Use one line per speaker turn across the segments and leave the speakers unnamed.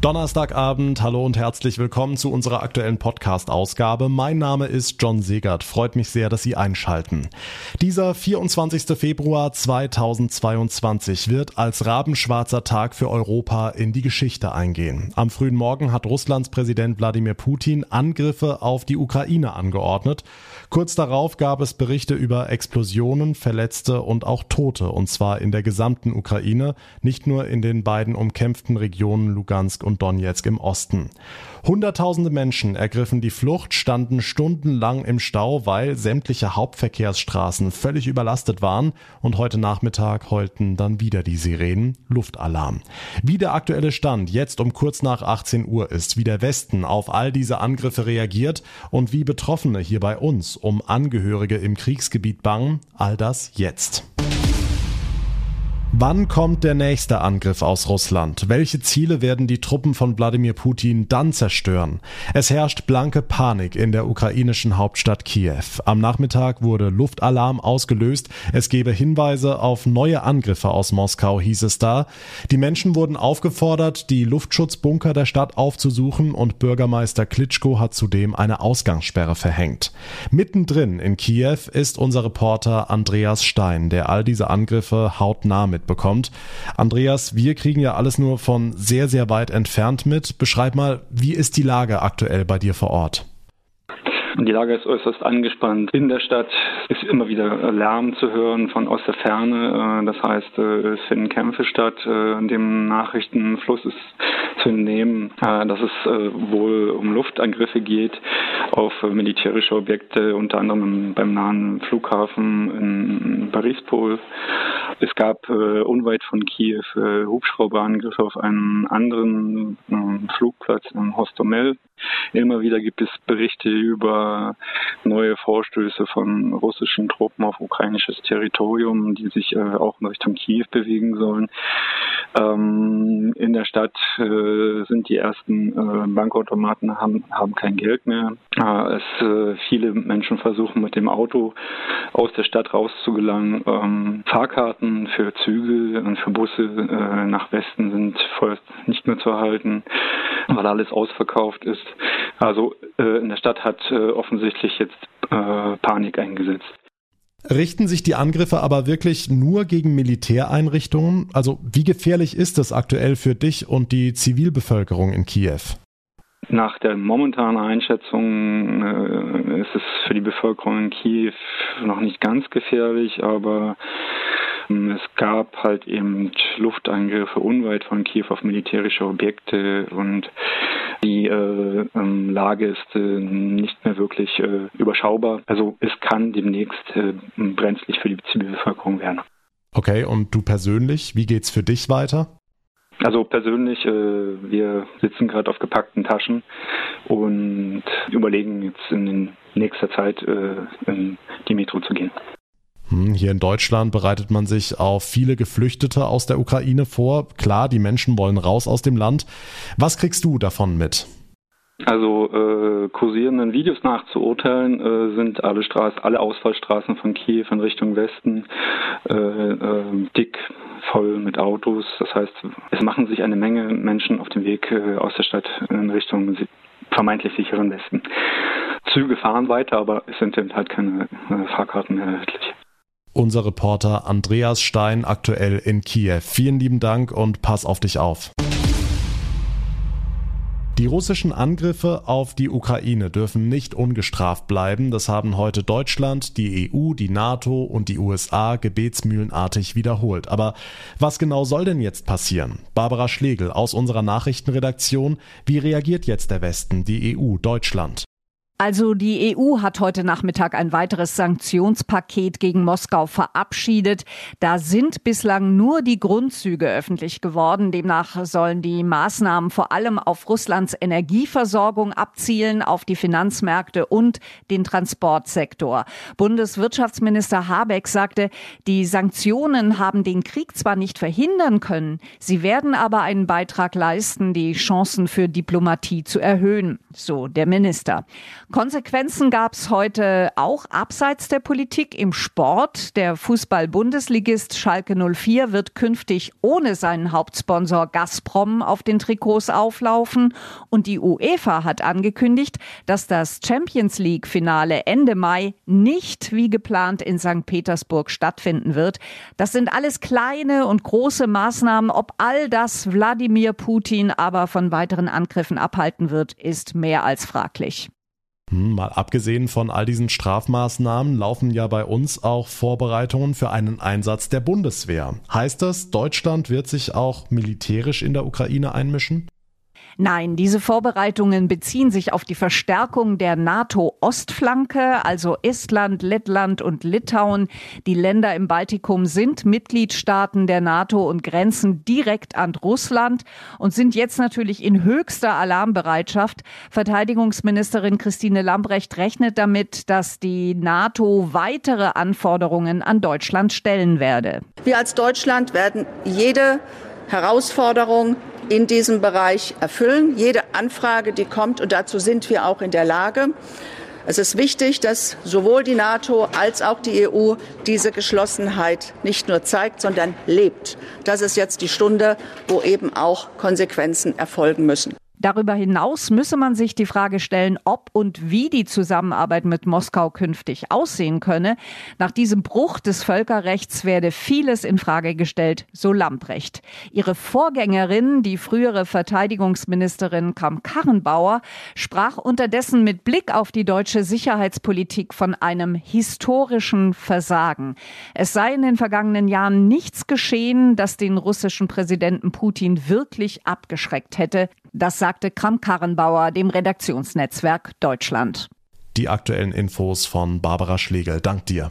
Donnerstagabend, hallo und herzlich willkommen zu unserer aktuellen Podcast-Ausgabe. Mein Name ist John Segert. Freut mich sehr, dass Sie einschalten. Dieser 24. Februar 2022 wird als rabenschwarzer Tag für Europa in die Geschichte eingehen. Am frühen Morgen hat Russlands Präsident Wladimir Putin Angriffe auf die Ukraine angeordnet. Kurz darauf gab es Berichte über Explosionen, Verletzte und auch Tote, und zwar in der gesamten Ukraine, nicht nur in den beiden umkämpften Regionen Lugansk und Donetsk im Osten. Hunderttausende Menschen ergriffen die Flucht, standen stundenlang im Stau, weil sämtliche Hauptverkehrsstraßen völlig überlastet waren und heute Nachmittag heulten dann wieder die Sirenen Luftalarm. Wie der aktuelle Stand jetzt um kurz nach 18 Uhr ist, wie der Westen auf all diese Angriffe reagiert und wie Betroffene hier bei uns um Angehörige im Kriegsgebiet bangen, all das jetzt. Wann kommt der nächste Angriff aus Russland? Welche Ziele werden die Truppen von Wladimir Putin dann zerstören? Es herrscht blanke Panik in der ukrainischen Hauptstadt Kiew. Am Nachmittag wurde Luftalarm ausgelöst. Es gebe Hinweise auf neue Angriffe aus Moskau, hieß es da. Die Menschen wurden aufgefordert, die Luftschutzbunker der Stadt aufzusuchen und Bürgermeister Klitschko hat zudem eine Ausgangssperre verhängt. Mittendrin in Kiew ist unser Reporter Andreas Stein, der all diese Angriffe hautnah mit mitbekommt. Andreas, wir kriegen ja alles nur von sehr, sehr weit entfernt mit. Beschreib mal, wie ist die Lage aktuell bei dir vor Ort?
Die Lage ist äußerst angespannt. In der Stadt ist immer wieder Lärm zu hören von aus der Ferne. Äh, das heißt, äh, es finden Kämpfe statt. Äh, dem Nachrichtenfluss ist zu entnehmen, dass es wohl um Luftangriffe geht auf militärische Objekte, unter anderem beim nahen Flughafen in Parispol. Es gab unweit von Kiew Hubschrauberangriffe auf einen anderen Flugplatz in Hostomel. Immer wieder gibt es Berichte über neue Vorstöße von russischen Truppen auf ukrainisches Territorium, die sich äh, auch in Richtung Kiew bewegen sollen. Ähm, in der Stadt äh, sind die ersten äh, Bankautomaten haben, haben kein Geld mehr. Äh, es äh, viele Menschen versuchen mit dem Auto aus der Stadt rauszugelangen. Ähm, Fahrkarten für Züge und für Busse äh, nach Westen sind vorerst nicht mehr zu erhalten, weil alles ausverkauft ist. Also äh, in der Stadt hat äh, offensichtlich jetzt äh, Panik eingesetzt.
Richten sich die Angriffe aber wirklich nur gegen Militäreinrichtungen? Also wie gefährlich ist es aktuell für dich und die Zivilbevölkerung in Kiew?
Nach der momentanen Einschätzung äh, ist es für die Bevölkerung in Kiew noch nicht ganz gefährlich, aber es gab halt eben Luftangriffe unweit von Kiew auf militärische Objekte und die äh, ähm, Lage ist äh, nicht mehr wirklich äh, überschaubar. Also es kann demnächst äh, brenzlig für die Zivilbevölkerung werden.
Okay, und du persönlich, wie geht's für dich weiter?
Also persönlich, äh, wir sitzen gerade auf gepackten Taschen und überlegen jetzt in nächster Zeit äh, in die Metro zu gehen.
Hm, hier in Deutschland bereitet man sich auf viele Geflüchtete aus der Ukraine vor. Klar, die Menschen wollen raus aus dem Land. Was kriegst du davon mit?
Also äh, kursierenden Videos nachzuurteilen äh, sind alle Straßen, alle Ausfallstraßen von Kiew in Richtung Westen äh, äh, dick voll mit Autos. Das heißt, es machen sich eine Menge Menschen auf dem Weg äh, aus der Stadt in Richtung vermeintlich sicheren Westen. Züge fahren weiter, aber es sind eben halt keine äh, Fahrkarten mehr erhältlich
unser Reporter Andreas Stein aktuell in Kiew. Vielen lieben Dank und pass auf dich auf. Die russischen Angriffe auf die Ukraine dürfen nicht ungestraft bleiben. Das haben heute Deutschland, die EU, die NATO und die USA gebetsmühlenartig wiederholt. Aber was genau soll denn jetzt passieren? Barbara Schlegel aus unserer Nachrichtenredaktion. Wie reagiert jetzt der Westen, die EU, Deutschland?
Also die EU hat heute Nachmittag ein weiteres Sanktionspaket gegen Moskau verabschiedet. Da sind bislang nur die Grundzüge öffentlich geworden. Demnach sollen die Maßnahmen vor allem auf Russlands Energieversorgung abzielen, auf die Finanzmärkte und den Transportsektor. Bundeswirtschaftsminister Habeck sagte, die Sanktionen haben den Krieg zwar nicht verhindern können, sie werden aber einen Beitrag leisten, die Chancen für Diplomatie zu erhöhen, so der Minister. Konsequenzen gab es heute auch abseits der Politik im Sport. Der Fußball-Bundesligist Schalke 04 wird künftig ohne seinen Hauptsponsor Gazprom auf den Trikots auflaufen. Und die UEFA hat angekündigt, dass das Champions League-Finale Ende Mai nicht wie geplant in St. Petersburg stattfinden wird. Das sind alles kleine und große Maßnahmen. Ob all das Wladimir Putin aber von weiteren Angriffen abhalten wird, ist mehr als fraglich.
Hm, mal abgesehen von all diesen Strafmaßnahmen laufen ja bei uns auch Vorbereitungen für einen Einsatz der Bundeswehr. Heißt das, Deutschland wird sich auch militärisch in der Ukraine einmischen?
Nein, diese Vorbereitungen beziehen sich auf die Verstärkung der NATO-Ostflanke, also Estland, Lettland und Litauen. Die Länder im Baltikum sind Mitgliedstaaten der NATO und grenzen direkt an Russland und sind jetzt natürlich in höchster Alarmbereitschaft. Verteidigungsministerin Christine Lambrecht rechnet damit, dass die NATO weitere Anforderungen an Deutschland stellen werde.
Wir als Deutschland werden jede Herausforderung in diesem Bereich erfüllen. Jede Anfrage, die kommt, und dazu sind wir auch in der Lage. Es ist wichtig, dass sowohl die NATO als auch die EU diese Geschlossenheit nicht nur zeigt, sondern lebt. Das ist jetzt die Stunde, wo eben auch Konsequenzen erfolgen müssen.
Darüber hinaus müsse man sich die Frage stellen, ob und wie die Zusammenarbeit mit Moskau künftig aussehen könne. Nach diesem Bruch des Völkerrechts werde vieles in Frage gestellt, so Lamprecht. Ihre Vorgängerin, die frühere Verteidigungsministerin Kramp-Karrenbauer, sprach unterdessen mit Blick auf die deutsche Sicherheitspolitik von einem historischen Versagen. Es sei in den vergangenen Jahren nichts geschehen, das den russischen Präsidenten Putin wirklich abgeschreckt hätte. Das sagte Kram-Karrenbauer dem Redaktionsnetzwerk Deutschland.
Die aktuellen Infos von Barbara Schlegel. Dank dir.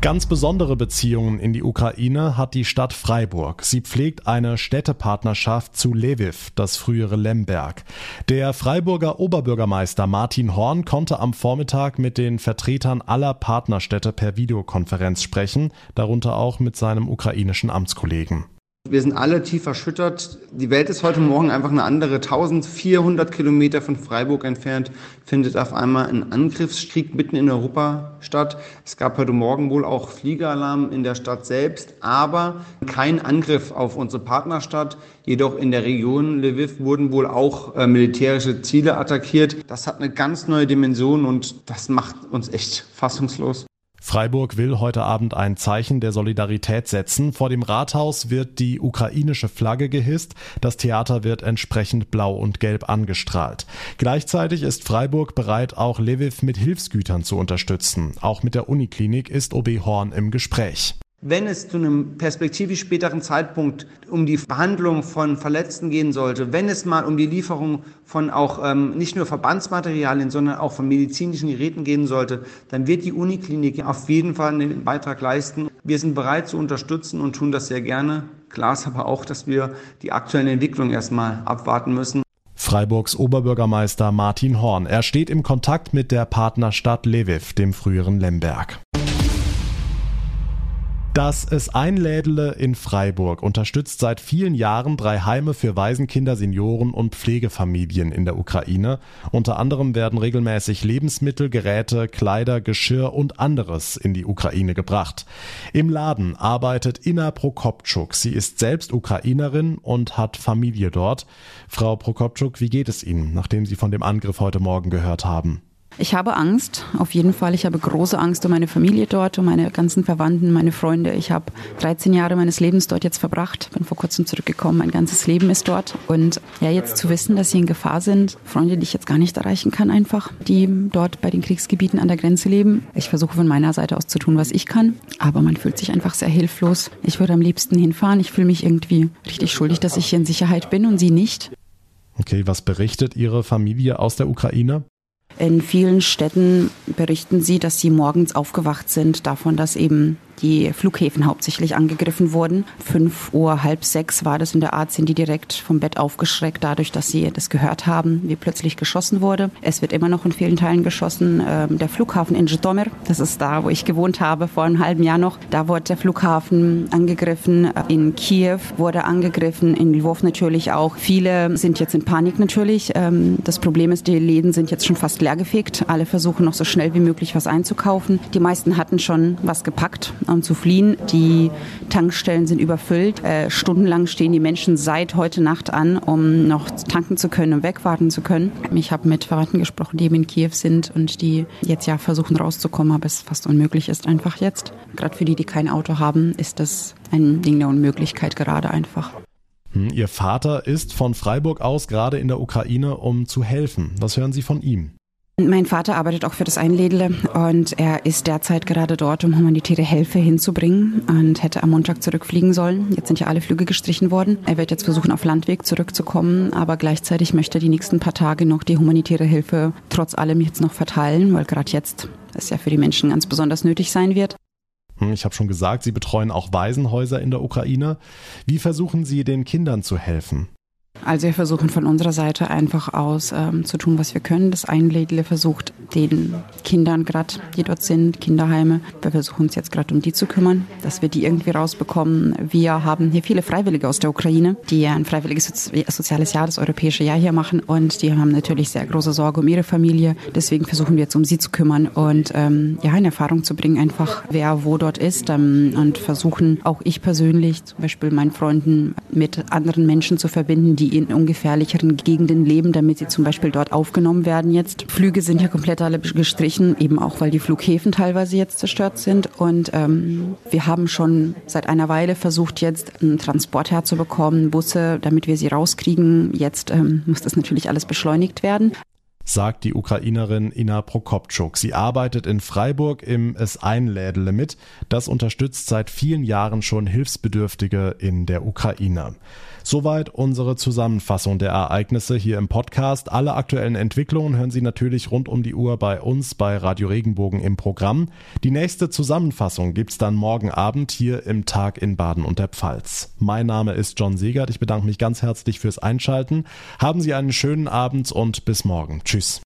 Ganz besondere Beziehungen in die Ukraine hat die Stadt Freiburg. Sie pflegt eine Städtepartnerschaft zu Lviv, das frühere Lemberg. Der Freiburger Oberbürgermeister Martin Horn konnte am Vormittag mit den Vertretern aller Partnerstädte per Videokonferenz sprechen, darunter auch mit seinem ukrainischen Amtskollegen.
Wir sind alle tief erschüttert. Die Welt ist heute Morgen einfach eine andere. 1400 Kilometer von Freiburg entfernt findet auf einmal ein Angriffskrieg mitten in Europa statt. Es gab heute Morgen wohl auch Fliegeralarm in der Stadt selbst, aber kein Angriff auf unsere Partnerstadt. Jedoch in der Region Lviv wurden wohl auch äh, militärische Ziele attackiert. Das hat eine ganz neue Dimension und das macht uns echt fassungslos.
Freiburg will heute Abend ein Zeichen der Solidarität setzen. Vor dem Rathaus wird die ukrainische Flagge gehisst. Das Theater wird entsprechend blau und gelb angestrahlt. Gleichzeitig ist Freiburg bereit, auch Lviv mit Hilfsgütern zu unterstützen. Auch mit der Uniklinik ist OB Horn im Gespräch.
Wenn es zu einem perspektivisch späteren Zeitpunkt um die Behandlung von Verletzten gehen sollte, wenn es mal um die Lieferung von auch ähm, nicht nur Verbandsmaterialien, sondern auch von medizinischen Geräten gehen sollte, dann wird die Uniklinik auf jeden Fall einen Beitrag leisten. Wir sind bereit zu unterstützen und tun das sehr gerne. Klar ist aber auch, dass wir die aktuellen Entwicklungen erstmal abwarten müssen.
Freiburgs Oberbürgermeister Martin Horn. Er steht im Kontakt mit der Partnerstadt Lviv, dem früheren Lemberg. Das Es Einlädele in Freiburg unterstützt seit vielen Jahren drei Heime für Waisenkinder, Senioren und Pflegefamilien in der Ukraine. Unter anderem werden regelmäßig Lebensmittel, Geräte, Kleider, Geschirr und anderes in die Ukraine gebracht. Im Laden arbeitet Inna Prokopczuk. Sie ist selbst Ukrainerin und hat Familie dort. Frau Prokopczuk, wie geht es Ihnen, nachdem Sie von dem Angriff heute Morgen gehört haben?
Ich habe Angst, auf jeden Fall. Ich habe große Angst um meine Familie dort, um meine ganzen Verwandten, meine Freunde. Ich habe 13 Jahre meines Lebens dort jetzt verbracht, bin vor kurzem zurückgekommen. Mein ganzes Leben ist dort. Und ja, jetzt zu wissen, dass sie in Gefahr sind, Freunde, die ich jetzt gar nicht erreichen kann, einfach, die dort bei den Kriegsgebieten an der Grenze leben. Ich versuche von meiner Seite aus zu tun, was ich kann, aber man fühlt sich einfach sehr hilflos. Ich würde am liebsten hinfahren. Ich fühle mich irgendwie richtig schuldig, dass ich hier in Sicherheit bin und sie nicht.
Okay, was berichtet Ihre Familie aus der Ukraine?
In vielen Städten berichten sie, dass sie morgens aufgewacht sind davon, dass eben die Flughäfen hauptsächlich angegriffen wurden. Fünf Uhr, halb sechs war das in der Art, sind die direkt vom Bett aufgeschreckt, dadurch, dass sie das gehört haben, wie plötzlich geschossen wurde. Es wird immer noch in vielen Teilen geschossen. Ähm, der Flughafen in Zhytomyr, das ist da, wo ich gewohnt habe, vor einem halben Jahr noch, da wurde der Flughafen angegriffen. In Kiew wurde angegriffen, in Lwów natürlich auch. Viele sind jetzt in Panik natürlich. Ähm, das Problem ist, die Läden sind jetzt schon fast leergefegt. Alle versuchen noch so schnell wie möglich was einzukaufen. Die meisten hatten schon was gepackt, um zu fliehen. Die Tankstellen sind überfüllt. Äh, stundenlang stehen die Menschen seit heute Nacht an, um noch tanken zu können und wegwarten zu können. Ich habe mit Verwandten gesprochen, die eben in Kiew sind und die jetzt ja versuchen rauszukommen, aber es fast unmöglich ist einfach jetzt. Gerade für die, die kein Auto haben, ist das ein Ding der Unmöglichkeit gerade einfach.
Hm, Ihr Vater ist von Freiburg aus gerade in der Ukraine, um zu helfen. Was hören Sie von ihm?
Mein Vater arbeitet auch für das Einlädle und er ist derzeit gerade dort, um humanitäre Hilfe hinzubringen und hätte am Montag zurückfliegen sollen. Jetzt sind ja alle Flüge gestrichen worden. Er wird jetzt versuchen, auf Landweg zurückzukommen, aber gleichzeitig möchte er die nächsten paar Tage noch die humanitäre Hilfe trotz allem jetzt noch verteilen, weil gerade jetzt es ja für die Menschen ganz besonders nötig sein wird.
Hm, ich habe schon gesagt, Sie betreuen auch Waisenhäuser in der Ukraine. Wie versuchen Sie den Kindern zu helfen?
Also wir versuchen von unserer Seite einfach aus ähm, zu tun, was wir können. Das Einlädle versucht den Kindern gerade, die dort sind, Kinderheime, wir versuchen uns jetzt gerade um die zu kümmern, dass wir die irgendwie rausbekommen. Wir haben hier viele Freiwillige aus der Ukraine, die ein freiwilliges soziales Jahr, das europäische Jahr hier machen und die haben natürlich sehr große Sorge um ihre Familie. Deswegen versuchen wir jetzt um sie zu kümmern und ähm, ja, in Erfahrung zu bringen, einfach wer wo dort ist ähm, und versuchen auch ich persönlich zum Beispiel meinen Freunden mit anderen Menschen zu verbinden, die in ungefährlicheren Gegenden leben, damit sie zum Beispiel dort aufgenommen werden jetzt. Flüge sind ja komplett alle gestrichen, eben auch weil die Flughäfen teilweise jetzt zerstört sind. Und ähm, wir haben schon seit einer Weile versucht, jetzt einen Transport herzubekommen, Busse, damit wir sie rauskriegen. Jetzt ähm, muss das natürlich alles beschleunigt werden
sagt die Ukrainerin Ina Prokopczuk. Sie arbeitet in Freiburg im Es-Einlädele mit. Das unterstützt seit vielen Jahren schon Hilfsbedürftige in der Ukraine. Soweit unsere Zusammenfassung der Ereignisse hier im Podcast. Alle aktuellen Entwicklungen hören Sie natürlich rund um die Uhr bei uns bei Radio Regenbogen im Programm. Die nächste Zusammenfassung gibt's dann morgen Abend hier im Tag in Baden und der Pfalz. Mein Name ist John Segert. Ich bedanke mich ganz herzlich fürs Einschalten. Haben Sie einen schönen Abend und bis morgen. Tschüss.